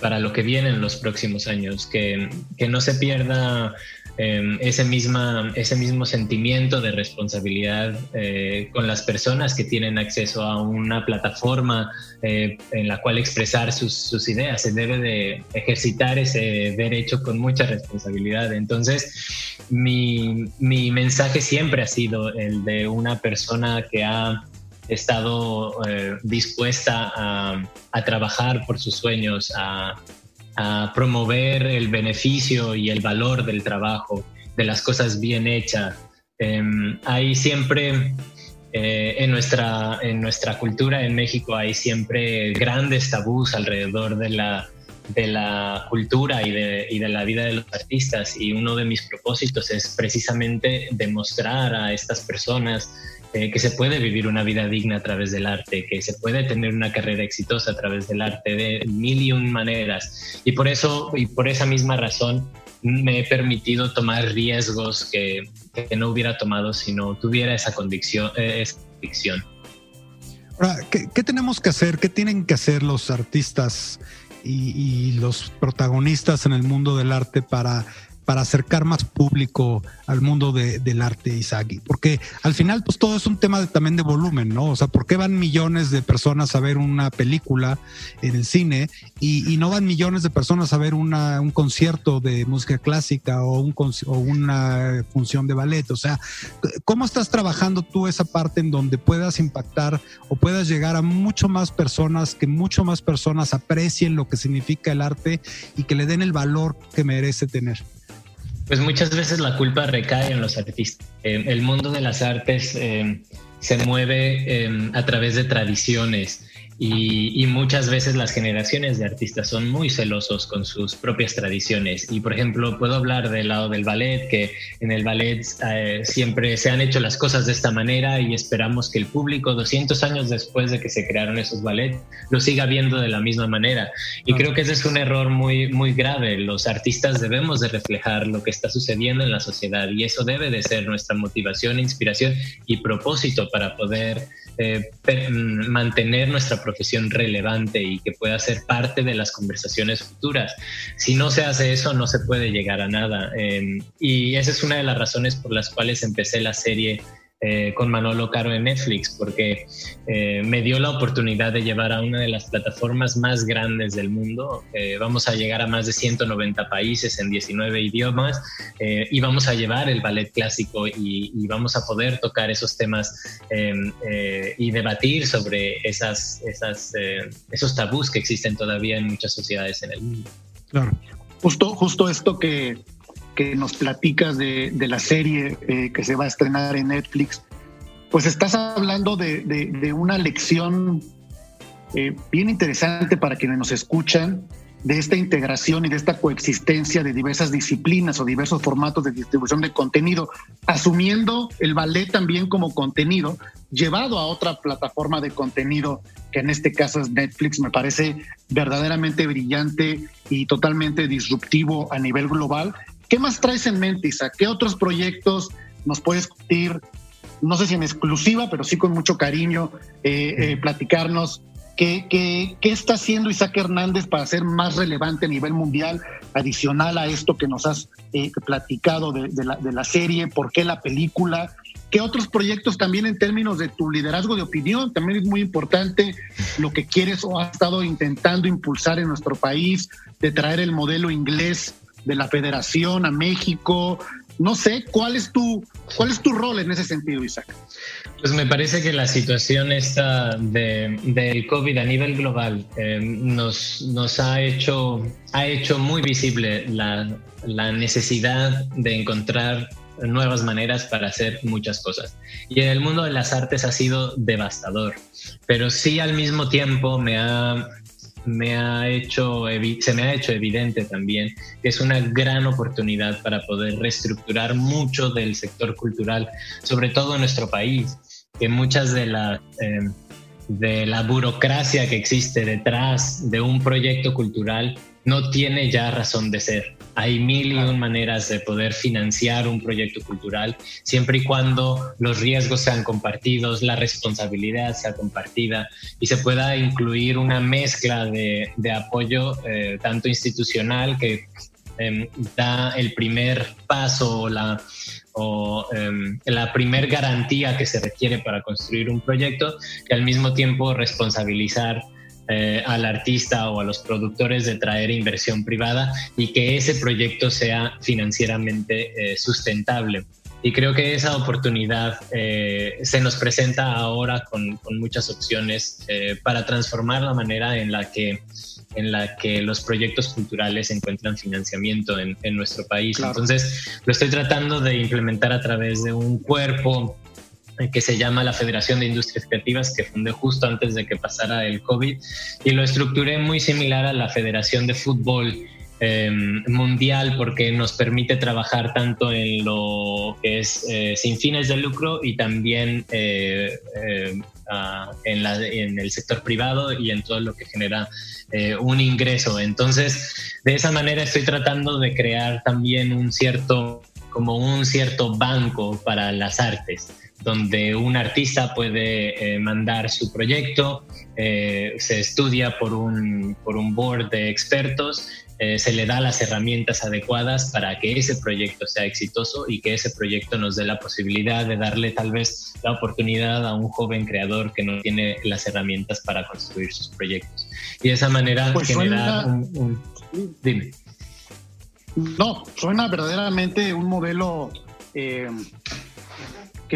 para lo que viene en los próximos años, que, que no se pierda Em, ese, misma, ese mismo sentimiento de responsabilidad eh, con las personas que tienen acceso a una plataforma eh, en la cual expresar sus, ideas. Se debe de ejercitar ese derecho con mucha responsabilidad. Entonces, mi, mi mensaje siempre ha sido el de una persona que ha estado eh, dispuesta a, a, trabajar por sus sueños, a, a promover el beneficio y el valor del trabajo, de las cosas bien hechas. Em, hay siempre eh, en, nuestra, en nuestra cultura en México hay siempre grandes tabús alrededor de la, de la cultura y de, y de, la vida de los artistas y uno de mis propósitos es precisamente demostrar a estas personas eh, que se puede vivir una vida digna a través del arte, que se puede tener una carrera exitosa a través del arte de mil y un maneras. Y por eso, y por esa misma razón, me he permitido tomar riesgos que, que no hubiera tomado si no tuviera esa convicción. Eh, esa convicción. Ahora, ¿qué, ¿qué, tenemos que hacer? ¿Qué tienen que hacer los artistas y los protagonistas en el mundo del arte para para acercar más público al mundo de, del arte, Isaac? Porque al final, pues todo es un tema de, también de volumen, ¿no? O sea, ¿por qué van millones de personas a ver una película en el cine y, y no van millones de personas a ver una, un concierto de música clásica o, un, o una función de ballet? O sea, ¿cómo estás trabajando tú esa parte en donde puedas impactar o puedas llegar a mucho más personas, que mucho más personas aprecien lo que significa el arte y que le den el valor que merece tener? Pues muchas veces la culpa recae en los artistas. Eh, el mundo de las artes eh, se mueve eh, a través de tradiciones y, muchas veces las generaciones de artistas son muy celosos con sus propias tradiciones. Y por ejemplo, puedo hablar del lado del ballet, que en el ballet eh, siempre se han hecho las cosas de esta manera y esperamos que el público, 200 años después de que se crearon esos ballets, lo siga viendo de la misma manera. Y creo que ese es un error muy, muy grave. Los artistas debemos de reflejar lo que está sucediendo en la sociedad y eso debe de ser nuestra motivación, inspiración y propósito para poder eh, mantener nuestra profesión relevante y que pueda ser parte de las conversaciones futuras. Si no se hace eso, no se puede llegar a nada. Eh, y esa es una de las razones por las cuales empecé la serie eh, con Manolo Caro en Netflix, porque eh, me dio la oportunidad de llevar a una de las plataformas más grandes del mundo. Eh, vamos a llegar a más de 190 países en 19 idiomas y vamos a llevar el ballet clásico y, vamos a poder tocar esos temas em, y debatir sobre esas, esas, esos tabús que existen todavía en muchas sociedades en el mundo. Claro. Justo, justo esto que, que nos platicas de, la serie eh, que se va a estrenar en Netflix, pues estás hablando de una lección eh, bien interesante para quienes nos escuchan, de esta integración y de esta coexistencia de diversas disciplinas o diversos formatos de distribución de contenido, asumiendo el ballet también como contenido, llevado a otra plataforma de contenido, que en este caso es Netflix, me parece verdaderamente brillante y totalmente disruptivo a nivel global ¿Qué más traes en mente, Isa? ¿Qué otros proyectos nos puedes decir? No sé si en exclusiva, pero sí con mucho cariño, eh, eh, platicarnos ¿Qué, qué, qué está haciendo Isaac Hernández para ser más relevante a nivel mundial, adicional a esto que nos has eh, platicado de, de, la, de, la, serie? ¿Por qué la película? ¿Qué otros proyectos también en términos de tu liderazgo de opinión? También es muy importante lo que quieres o has estado intentando impulsar en nuestro país, de traer el modelo inglés de la federación a México. No sé, ¿cuál es tu, cuál es tu rol en ese sentido, Isaac? Pues me parece que la situación esta de, del COVID a nivel global eh, nos, nos ha, hecho, ha hecho muy visible la, la necesidad de encontrar nuevas maneras para hacer muchas cosas. Y en el mundo de las artes ha sido devastador, pero sí al mismo tiempo me ha me ha hecho, se me ha hecho evidente también que es una gran oportunidad para poder reestructurar mucho del sector cultural, sobre todo en nuestro país, que muchas de las... Eh, de la burocracia que existe detrás de un proyecto cultural no tiene ya razón de ser. Hay mil y un maneras de poder financiar un proyecto cultural, siempre y cuando los riesgos sean compartidos, la responsabilidad sea compartida y se pueda incluir una mezcla de, apoyo eh, tanto institucional que em, da el primer paso o la, o em, la primer garantía que se requiere para construir un proyecto, que al mismo tiempo responsabilizar eh, al artista o a los productores de traer inversión privada y que ese proyecto sea financieramente eh, sustentable. Y creo que esa oportunidad eh, se nos presenta ahora con, muchas opciones para transformar la manera en la que en la que los proyectos culturales encuentran financiamiento en, nuestro país. Entonces, lo estoy tratando de implementar a través de un cuerpo que se llama la Federación de Industrias Creativas, que fundé justo antes de que pasara el COVID, y lo estructuré muy similar a la Federación de Fútbol em, Mundial, porque nos permite trabajar tanto en lo que es eh, sin fines de lucro y también eh, en, la, en, el sector privado y en todo lo que genera un ingreso. Entonces, de esa manera estoy tratando de crear también un cierto como un cierto banco para las artes donde un artista puede eh, mandar su proyecto, eh, se estudia por un, por un board de expertos, eh, se le da las herramientas adecuadas para que ese proyecto sea exitoso y que ese proyecto nos dé la posibilidad de darle tal vez la oportunidad a un joven creador que no tiene las herramientas para construir sus proyectos. Y de esa manera pues generar un, Dime. No, suena verdaderamente un modelo que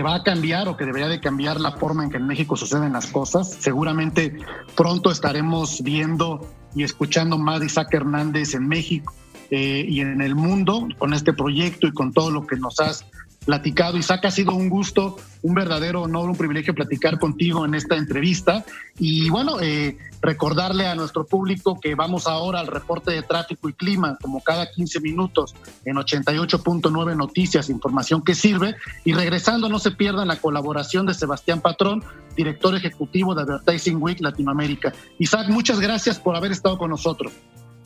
va a cambiar o que debería de cambiar la forma en que en México suceden las cosas. Seguramente pronto estaremos viendo y escuchando más de Isaac Hernández en México eh, y en el mundo con este proyecto y con todo lo que nos has platicado. Isaac, ha sido un gusto, un verdadero honor, un privilegio platicar contigo en esta entrevista. Y bueno, eh, recordarle a nuestro público que vamos ahora al reporte de tráfico y clima, como cada 15 minutos, en 88.9 Noticias, información que sirve. Y regresando, no se pierdan la colaboración de Sebastián Patrón, director ejecutivo de Advertising Week Latinoamérica. Isaac, muchas gracias por haber estado con nosotros.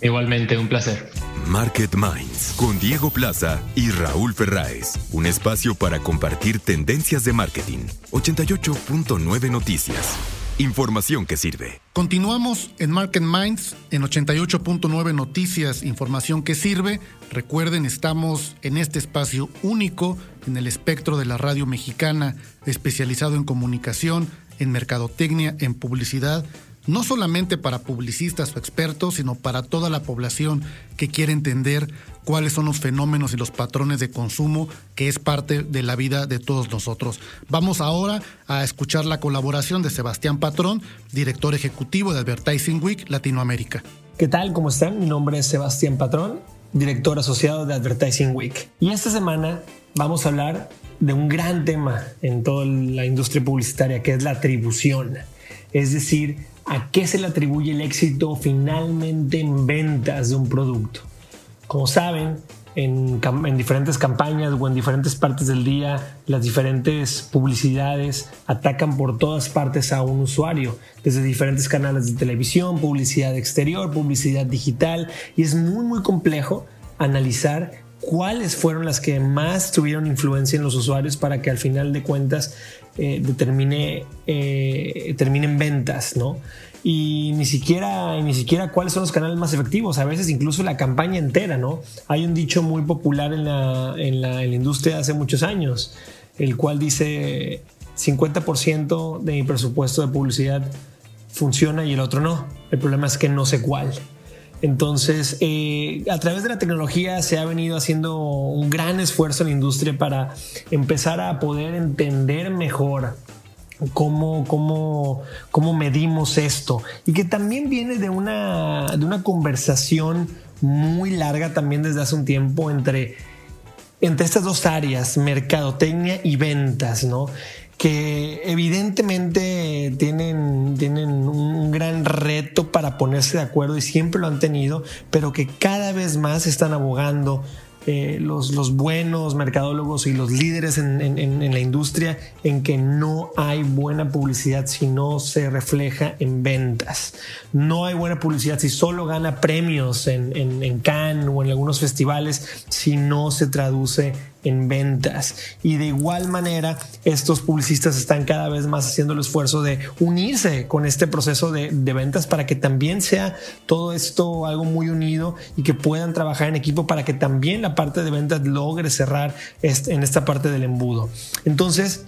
Igualmente, un placer. Market Minds con Diego Plaza y Raúl Ferráez. Un espacio para compartir tendencias de marketing. 88.9 Noticias. Información que sirve. Continuamos en Market Minds en 88.9 Noticias, información que sirve. Recuerden, estamos en este espacio único en el espectro de la radio mexicana, especializado en comunicación, en mercadotecnia, en publicidad no solamente para publicistas o expertos, sino para toda la población que quiere entender cuáles son los fenómenos y los patrones de consumo que es parte de la vida de todos nosotros. Vamos ahora a escuchar la colaboración de Sebastián Patrón, director ejecutivo de Advertising Week Latinoamérica. ¿Qué tal? ¿Cómo están? Mi nombre es Sebastián Patrón, director asociado de Advertising Week. Y esta semana vamos a hablar de un gran tema en toda la industria publicitaria, que es la atribución. Es decir, a qué se le atribuye el éxito finalmente en ventas de un producto. Como saben, en, diferentes campañas o en diferentes partes del día, las diferentes publicidades atacan por todas partes a un usuario, desde diferentes canales de televisión, publicidad exterior, publicidad digital, y es muy muy complejo analizar cuáles fueron las que más tuvieron influencia en los usuarios para que al final de cuentas eh, determine, eh, terminen ventas, ¿no? Y ni siquiera, ni siquiera cuáles son los canales más efectivos, a veces incluso la campaña entera, ¿no? Hay un dicho muy popular en la, en la, industria hace muchos años, el cual dice 50% de mi presupuesto de publicidad funciona y el otro no. El problema es que no sé cuál. Entonces, eh, a través de la tecnología se ha venido haciendo un gran esfuerzo en la industria para empezar a poder entender mejor cómo, cómo, cómo medimos esto y que también viene de una, de una conversación muy larga también desde hace un tiempo entre, entre estas dos áreas, mercadotecnia y ventas, ¿no? Que evidentemente tienen, tienen un gran reto para ponerse de acuerdo y siempre lo han tenido, pero que cada vez más están abogando eh, los, los, buenos mercadólogos y los líderes en, en, la industria en que no hay buena publicidad si no se refleja en ventas. No hay buena publicidad si solo gana premios en, en Cannes o en algunos festivales si no se traduce en ventas. Y de igual manera, estos publicistas están cada vez más haciendo el esfuerzo de unirse con este proceso de, ventas para que también sea todo esto algo muy unido y que puedan trabajar en equipo para que también la parte de ventas logre cerrar en esta parte del embudo. Entonces,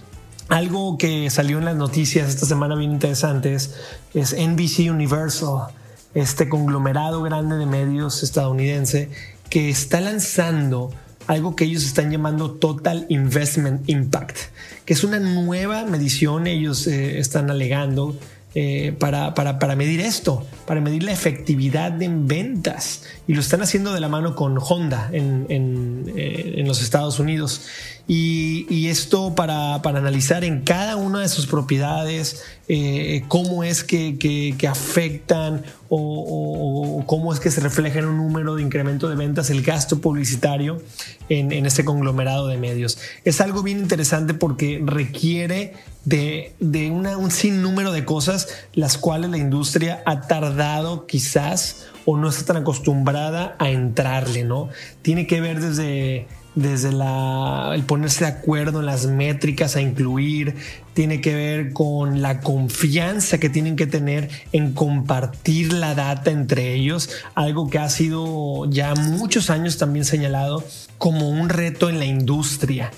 algo que salió en las noticias esta semana bien interesante es, es NBC Universal, este conglomerado grande de medios estadounidense que está lanzando algo que ellos están llamando Total Investment Impact, que es una nueva medición, ellos eh, están alegando, eh, para, para, medir esto, para medir la efectividad en ventas. Y lo están haciendo de la mano con Honda en, en, eh, los Estados Unidos. Y, esto para, para, analizar en cada una de sus propiedades eh, cómo es que, que, afectan o, cómo es que se refleja en un número de incremento de ventas el gasto publicitario en, en este conglomerado de medios. Es algo bien interesante porque requiere de, de una, un sinnúmero de cosas las cuales la industria ha tardado quizás o no está tan acostumbrada a entrarle, ¿no? Tiene que ver desde desde la, el ponerse de acuerdo en las métricas a incluir, tiene que ver con la confianza que tienen que tener en compartir la data entre ellos, algo que ha sido ya muchos años también señalado como un reto en la industria.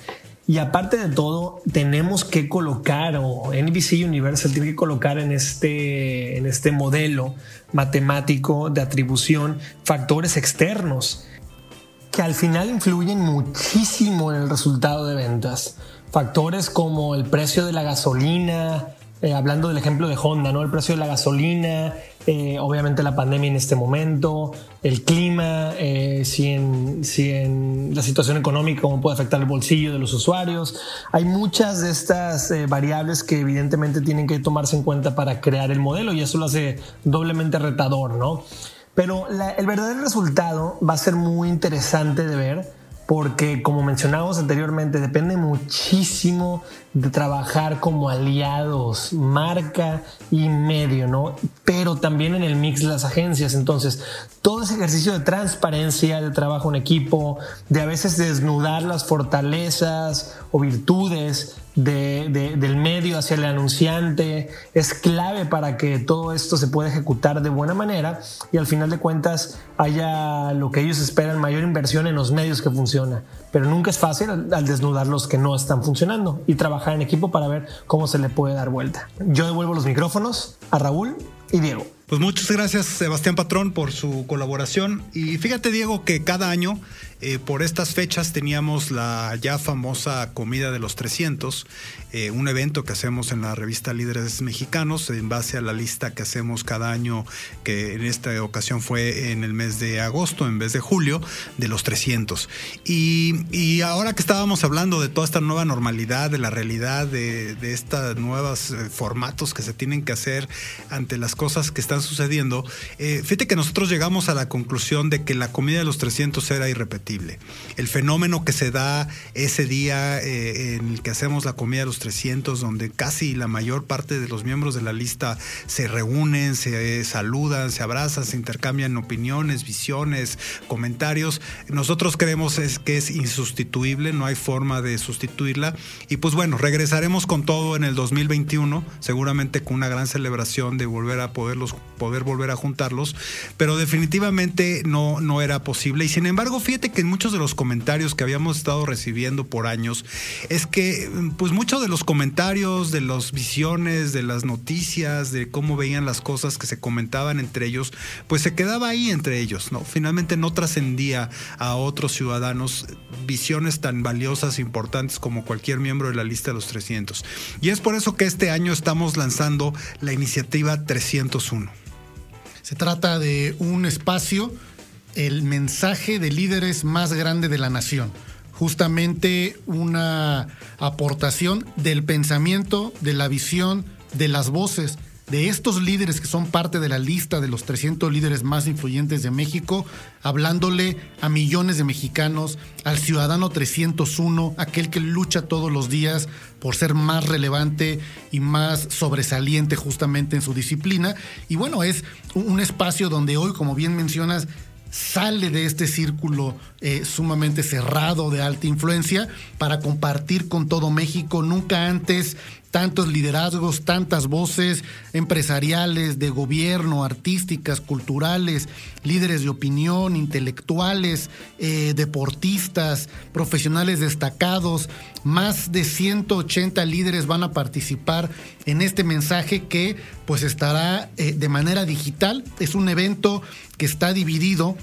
Y aparte de todo, tenemos que colocar, o NBC Universal tiene que colocar en este, en este modelo matemático de atribución factores externos que al final influyen muchísimo en el resultado de ventas. Factores como el precio de la gasolina, eh, hablando del ejemplo de Honda, ¿no? El precio de la gasolina, eh, obviamente la pandemia en este momento, el clima, eh, si, en, si en la situación económica, cómo puede afectar el bolsillo de los usuarios. Hay muchas de estas variables que evidentemente tienen que tomarse en cuenta para crear el modelo y eso lo hace doblemente retador, ¿no? Pero el verdadero resultado va a ser muy interesante de ver porque como mencionamos anteriormente, depende muchísimo de trabajar como aliados, marca y medio, ¿no? Pero también en el mix de las agencias. Entonces, todo ese ejercicio de transparencia, de trabajo en equipo, de a veces desnudar las fortalezas o virtudes del medio hacia el anunciante es clave para que todo esto se pueda ejecutar de buena manera y al final de cuentas haya lo que ellos esperan, mayor inversión en los medios que funciona. Pero nunca es fácil al desnudar los que no están funcionando y trabajar en equipo para ver cómo se le puede dar vuelta. Yo devuelvo los micrófonos a Raúl y Diego. Pues muchas gracias Sebastián Patrón por su colaboración y fíjate Diego que cada año eh, por estas fechas teníamos la ya famosa comida de los 300, eh, un evento que hacemos en la revista Líderes Mexicanos en base a la lista que hacemos cada año, que en esta ocasión fue en el mes de agosto en vez de julio, de los 300. Y, ahora que estábamos hablando de toda esta nueva normalidad, de la realidad, de, de estos nuevos eh, formatos que se tienen que hacer ante las cosas que están sucediendo, fíjate que nosotros llegamos a la conclusión de que la comida de los 300 era irrepetible el fenómeno que se da ese día eh, en el que hacemos la comida de los 300, donde casi la mayor parte de los miembros de la lista se reúnen, se saludan, se abrazan, se intercambian opiniones, visiones, comentarios, nosotros creemos es que es insustituible, no hay forma de sustituirla. Y pues bueno, regresaremos con todo en el 2021, seguramente con una gran celebración de volver a poderlos, poder volver a juntarlos, pero definitivamente no, no era posible. Y sin embargo, fíjate que en muchos de los comentarios que habíamos estado recibiendo por años es que pues muchos de los comentarios, de las visiones, de las noticias, de cómo veían las cosas que se comentaban entre ellos, pues se quedaba ahí entre ellos, ¿no? Finalmente no trascendía a otros ciudadanos visiones tan valiosas e importantes como cualquier miembro de la lista de los 300. Y es por eso que este año estamos lanzando la iniciativa 301. Se trata de un espacio el mensaje de líderes más grande de la nación. Justamente una aportación del pensamiento, de la visión, de las voces de estos líderes que son parte de la lista de los 300 líderes más influyentes de México, hablándole a millones de mexicanos, al ciudadano 301, aquel que lucha todos los días por ser más relevante y más sobresaliente justamente en su disciplina. Y bueno, es un espacio donde hoy, como bien mencionas, sale de este círculo eh, sumamente cerrado de alta influencia para compartir con todo México. Nunca antes tantos liderazgos, tantas voces empresariales, de gobierno, artísticas, culturales, líderes de opinión, intelectuales, eh, deportistas, profesionales destacados. Más de 180 líderes van a participar en este mensaje que pues estará eh, de manera digital. Es un evento que está dividido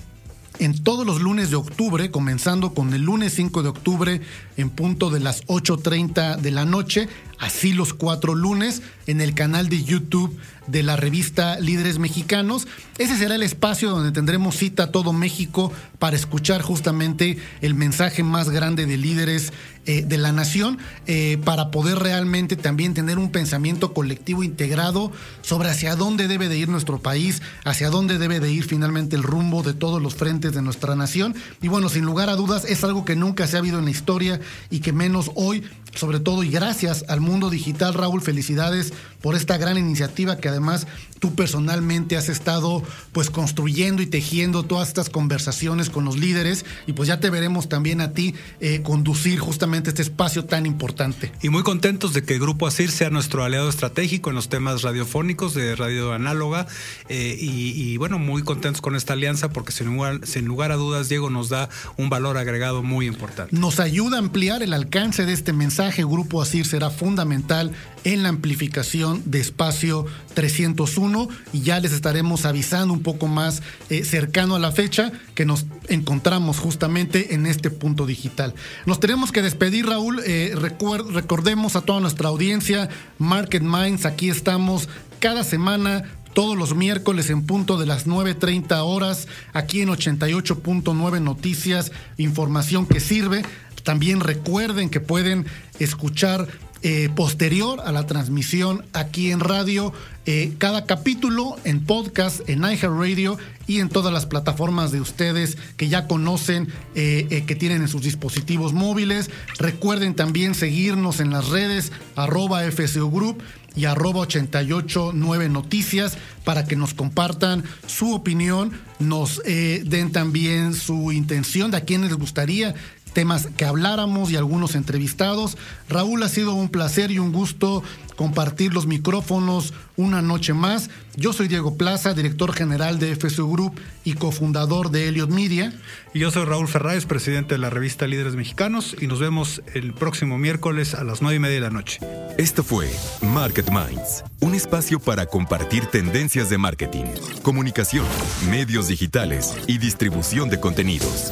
en todos los lunes de octubre, comenzando con el lunes 5 de octubre en punto de las 8.30 de la noche, así los cuatro lunes en el canal de YouTube de la revista Líderes Mexicanos. Ese será el espacio donde tendremos cita a todo México para escuchar justamente el mensaje más grande de líderes eh, de la nación, eh, para poder realmente también tener un pensamiento colectivo integrado sobre hacia dónde debe de ir nuestro país, hacia dónde debe de ir finalmente el rumbo de todos los frentes de nuestra nación. Y bueno, sin lugar a dudas, es algo que nunca se ha habido en la historia y que menos hoy sobre todo y gracias al mundo digital, Raúl, felicidades por esta gran iniciativa que además tú personalmente has estado pues construyendo y tejiendo todas estas conversaciones con los líderes y pues ya te veremos también a ti eh, conducir justamente este espacio tan importante. Y muy contentos de que el Grupo ASIR sea nuestro aliado estratégico en los temas radiofónicos de radio análoga eh, y, bueno, muy contentos con esta alianza porque sin lugar, sin lugar a dudas Diego nos da un valor agregado muy importante. Nos ayuda a ampliar el alcance de este mensaje. Grupo ASIR será fundamental en la amplificación de espacio 301 y ya les estaremos avisando un poco más eh, cercano a la fecha que nos encontramos justamente en este punto digital. Nos tenemos que despedir, Raúl. Eh, recordemos a toda nuestra audiencia, Market Minds, aquí estamos cada semana todos los miércoles en punto de las 9.30 horas, aquí en 88.9 Noticias, información que sirve. También recuerden que pueden escuchar eh, posterior a la transmisión aquí en radio, eh, cada capítulo en podcast, en iHeartRadio y en todas las plataformas de ustedes que ya conocen, eh, que tienen en sus dispositivos móviles. Recuerden también seguirnos en las redes arroba FCO Group y arroba 889 Noticias para que nos compartan su opinión, nos den también su intención de a quién les gustaría temas que habláramos y algunos entrevistados. Raúl, ha sido un placer y un gusto compartir los micrófonos una noche más. Yo soy Diego Plaza, director general de FSU Group y cofundador de Elliot Media. Y yo soy Raúl Ferráez, presidente de la revista Líderes Mexicanos, y nos vemos el próximo miércoles a las nueve y media de la noche. Esto fue Market Minds, un espacio para compartir tendencias de marketing, comunicación, medios digitales y distribución de contenidos.